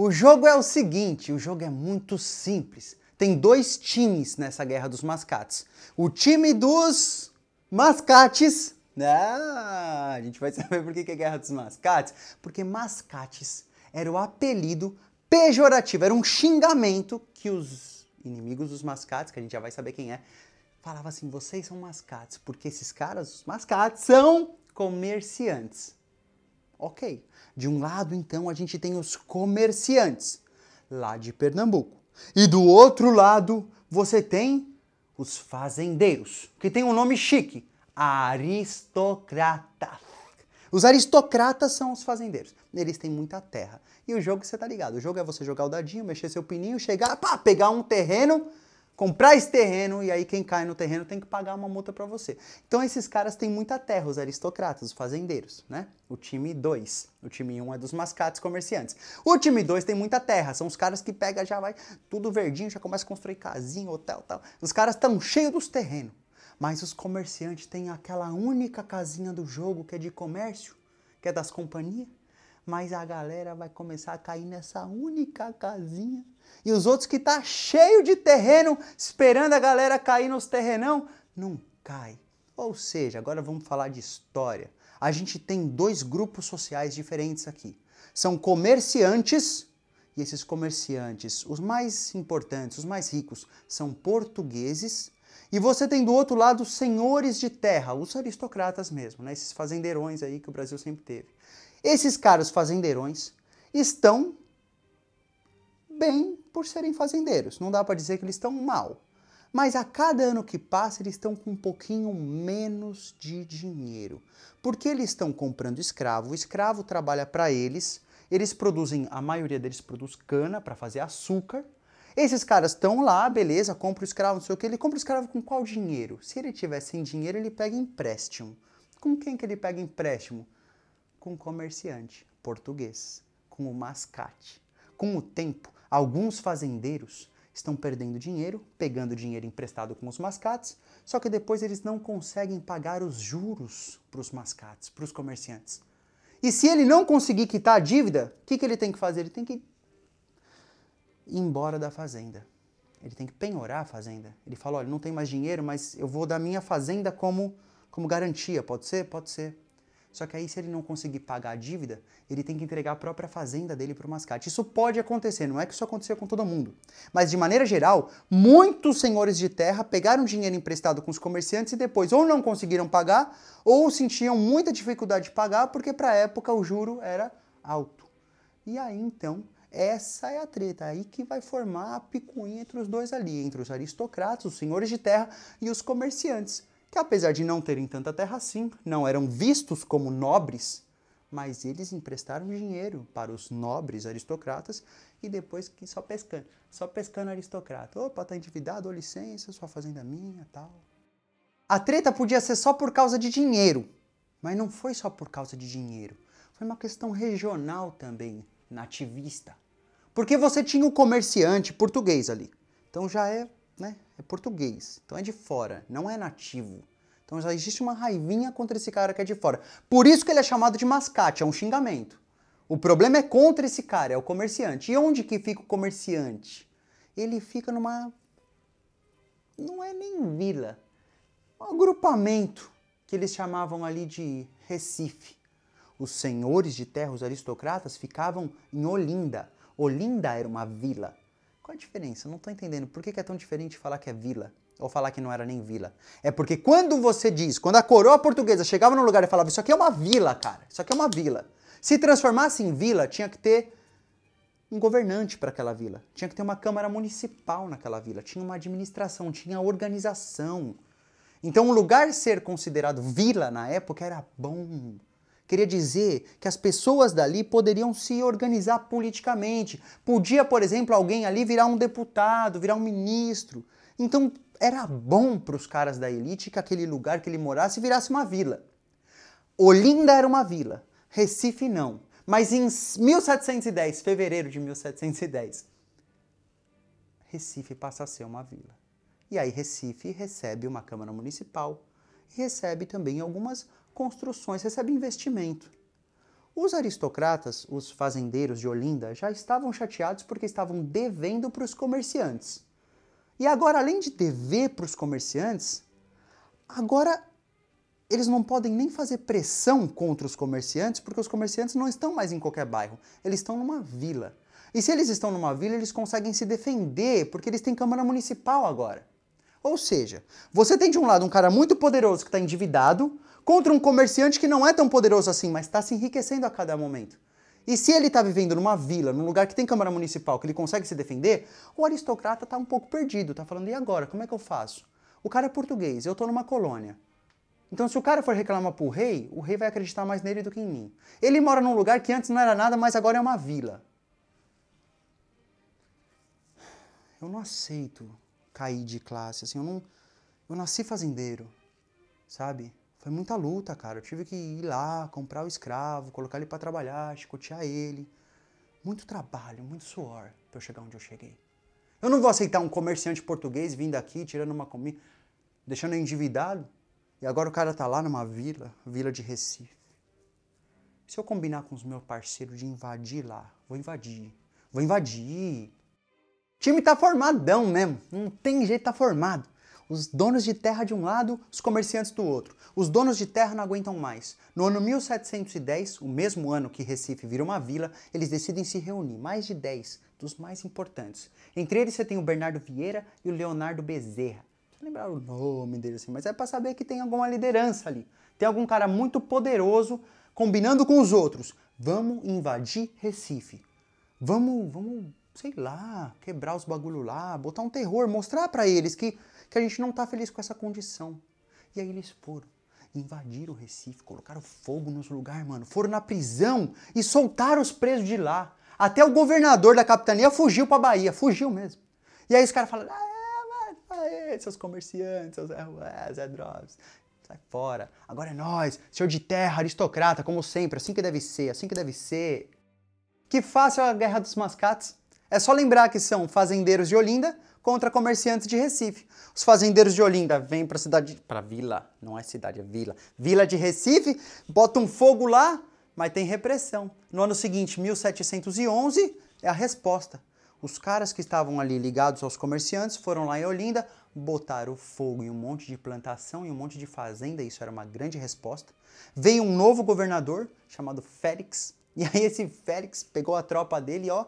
O jogo é o seguinte, o jogo é muito simples. Tem dois times nessa guerra dos mascates. O time dos mascates. Ah, a gente vai saber por que é guerra dos mascates. Porque mascates era o apelido pejorativo, era um xingamento que os inimigos dos mascates, que a gente já vai saber quem é, falava assim: vocês são mascates, porque esses caras, os mascates, são comerciantes. Ok. De um lado, então, a gente tem os comerciantes, lá de Pernambuco. E do outro lado, você tem os fazendeiros, que tem um nome chique: aristocratas. Os aristocratas são os fazendeiros. Eles têm muita terra. E o jogo, você tá ligado? O jogo é você jogar o dadinho, mexer seu pininho, chegar, pá, pegar um terreno comprar esse terreno e aí quem cai no terreno tem que pagar uma multa para você. Então esses caras têm muita terra, os aristocratas, os fazendeiros, né? O time 2. O time 1 um é dos mascates comerciantes. O time 2 tem muita terra, são os caras que pega já vai tudo verdinho, já começa a construir casinha, hotel, tal. Os caras estão cheios dos terrenos. Mas os comerciantes têm aquela única casinha do jogo que é de comércio, que é das companhias. Mas a galera vai começar a cair nessa única casinha e os outros que tá cheio de terreno, esperando a galera cair nos terrenão, não cai. Ou seja, agora vamos falar de história. A gente tem dois grupos sociais diferentes aqui. São comerciantes, e esses comerciantes, os mais importantes, os mais ricos, são portugueses. E você tem do outro lado senhores de terra, os aristocratas mesmo, né? esses fazendeirões aí que o Brasil sempre teve. Esses caras fazendeirões estão bem por serem fazendeiros. Não dá para dizer que eles estão mal. Mas a cada ano que passa, eles estão com um pouquinho menos de dinheiro. Porque eles estão comprando escravo, o escravo trabalha para eles, eles produzem, a maioria deles produz cana para fazer açúcar. Esses caras estão lá, beleza, compra o escravo, não sei o que, ele compra o escravo com qual dinheiro? Se ele tiver sem dinheiro, ele pega empréstimo. Com quem que ele pega empréstimo? Com o comerciante português, com o mascate. Com o tempo, Alguns fazendeiros estão perdendo dinheiro, pegando dinheiro emprestado com os mascates, só que depois eles não conseguem pagar os juros para os mascates, para os comerciantes. E se ele não conseguir quitar a dívida, o que, que ele tem que fazer? Ele tem que ir embora da fazenda. Ele tem que penhorar a fazenda. Ele fala: olha, não tem mais dinheiro, mas eu vou dar minha fazenda como, como garantia. Pode ser? Pode ser. Só que aí, se ele não conseguir pagar a dívida, ele tem que entregar a própria fazenda dele para o mascate. Isso pode acontecer, não é que isso aconteça com todo mundo. Mas, de maneira geral, muitos senhores de terra pegaram dinheiro emprestado com os comerciantes e depois ou não conseguiram pagar ou sentiam muita dificuldade de pagar porque, para a época, o juro era alto. E aí, então, essa é a treta, aí que vai formar a picuinha entre os dois ali, entre os aristocratas, os senhores de terra e os comerciantes que apesar de não terem tanta terra assim, não eram vistos como nobres, mas eles emprestaram dinheiro para os nobres aristocratas e depois que só pescando, só pescando aristocrata. Opa, tá endividado, ô licença, sua fazenda é minha, tal. A treta podia ser só por causa de dinheiro, mas não foi só por causa de dinheiro. Foi uma questão regional também, nativista. Porque você tinha o comerciante português ali. Então já é é português, então é de fora, não é nativo. Então já existe uma raivinha contra esse cara que é de fora. Por isso que ele é chamado de mascate, é um xingamento. O problema é contra esse cara, é o comerciante. E onde que fica o comerciante? Ele fica numa. Não é nem vila, um agrupamento que eles chamavam ali de Recife. Os senhores de terra, os aristocratas, ficavam em Olinda. Olinda era uma vila. Qual a diferença? Não estou entendendo. Por que é tão diferente falar que é vila? Ou falar que não era nem vila? É porque quando você diz, quando a coroa portuguesa chegava num lugar e falava, isso aqui é uma vila, cara, isso aqui é uma vila. Se transformasse em vila, tinha que ter um governante para aquela vila. Tinha que ter uma câmara municipal naquela vila. Tinha uma administração, tinha organização. Então, um lugar ser considerado vila na época era bom. Queria dizer que as pessoas dali poderiam se organizar politicamente. Podia, por exemplo, alguém ali virar um deputado, virar um ministro. Então era bom para os caras da elite que aquele lugar que ele morasse virasse uma vila. Olinda era uma vila, Recife não. Mas em 1710, fevereiro de 1710, Recife passa a ser uma vila. E aí Recife recebe uma Câmara Municipal e recebe também algumas construções, recebe investimento. Os aristocratas, os fazendeiros de Olinda, já estavam chateados porque estavam devendo para os comerciantes. E agora, além de dever para os comerciantes, agora eles não podem nem fazer pressão contra os comerciantes, porque os comerciantes não estão mais em qualquer bairro, eles estão numa vila. E se eles estão numa vila, eles conseguem se defender, porque eles têm Câmara Municipal agora. Ou seja, você tem de um lado um cara muito poderoso que está endividado, contra um comerciante que não é tão poderoso assim, mas está se enriquecendo a cada momento. E se ele está vivendo numa vila, num lugar que tem Câmara Municipal, que ele consegue se defender, o aristocrata está um pouco perdido, está falando, e agora, como é que eu faço? O cara é português, eu estou numa colônia. Então, se o cara for reclamar pro rei, o rei vai acreditar mais nele do que em mim. Ele mora num lugar que antes não era nada, mas agora é uma vila. Eu não aceito cair de classe, assim, eu não... Eu nasci fazendeiro, sabe? Foi muita luta, cara. Eu tive que ir lá, comprar o escravo, colocar ele para trabalhar, chicotear ele. Muito trabalho, muito suor para eu chegar onde eu cheguei. Eu não vou aceitar um comerciante português vindo aqui, tirando uma comida, deixando endividado. E agora o cara tá lá numa vila, vila de Recife. Se eu combinar com os meus parceiros de invadir lá, vou invadir. Vou invadir. O time tá formadão mesmo. Não tem jeito, tá formado. Os donos de terra de um lado, os comerciantes do outro. Os donos de terra não aguentam mais. No ano 1710, o mesmo ano que Recife vira uma vila, eles decidem se reunir, mais de 10 dos mais importantes. Entre eles você tem o Bernardo Vieira e o Leonardo Bezerra lembrar o nome dele assim, mas é para saber que tem alguma liderança ali. Tem algum cara muito poderoso combinando com os outros. Vamos invadir Recife. Vamos, vamos, sei lá, quebrar os bagulho lá, botar um terror, mostrar para eles que, que a gente não tá feliz com essa condição. E aí eles foram. Invadiram o Recife, colocaram fogo nos lugares, mano. Foram na prisão e soltaram os presos de lá. Até o governador da capitania fugiu pra Bahia, fugiu mesmo. E aí os caras falaram, ah, Aê, seus comerciantes, seus Zé, Zé Drops. Sai fora. Agora é nós, senhor de terra, aristocrata, como sempre, assim que deve ser, assim que deve ser. Que fácil a guerra dos mascates. É só lembrar que são fazendeiros de Olinda contra comerciantes de Recife. Os fazendeiros de Olinda vêm para a cidade, para vila, não é cidade, é vila. Vila de Recife, botam fogo lá, mas tem repressão. No ano seguinte, 1711, é a resposta. Os caras que estavam ali ligados aos comerciantes foram lá em Olinda, botaram fogo em um monte de plantação e um monte de fazenda, isso era uma grande resposta. Veio um novo governador chamado Félix, e aí esse Félix pegou a tropa dele ó,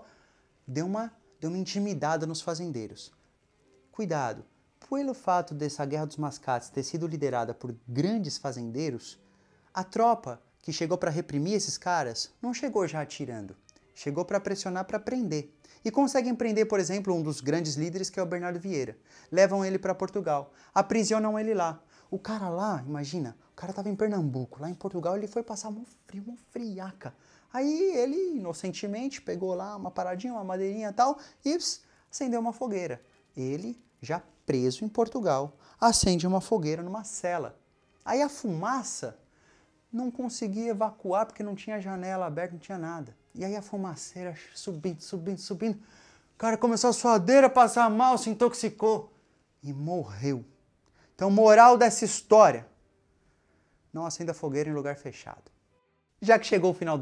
deu uma, deu uma intimidada nos fazendeiros. Cuidado, pelo fato dessa guerra dos mascates ter sido liderada por grandes fazendeiros, a tropa que chegou para reprimir esses caras não chegou já atirando, chegou para pressionar para prender e conseguem prender, por exemplo, um dos grandes líderes que é o Bernardo Vieira. Levam ele para Portugal, aprisionam ele lá. O cara lá, imagina, o cara estava em Pernambuco, lá em Portugal ele foi passar um frio, uma friaca. Aí ele, inocentemente, pegou lá uma paradinha, uma madeirinha e tal, e acendeu uma fogueira. Ele, já preso em Portugal, acende uma fogueira numa cela. Aí a fumaça não conseguia evacuar porque não tinha janela aberta, não tinha nada. E aí a fumaceira subindo, subindo, subindo. O cara começou a suadeira, passar mal, se intoxicou e morreu. Então, moral dessa história: não acenda fogueira em lugar fechado. Já que chegou o final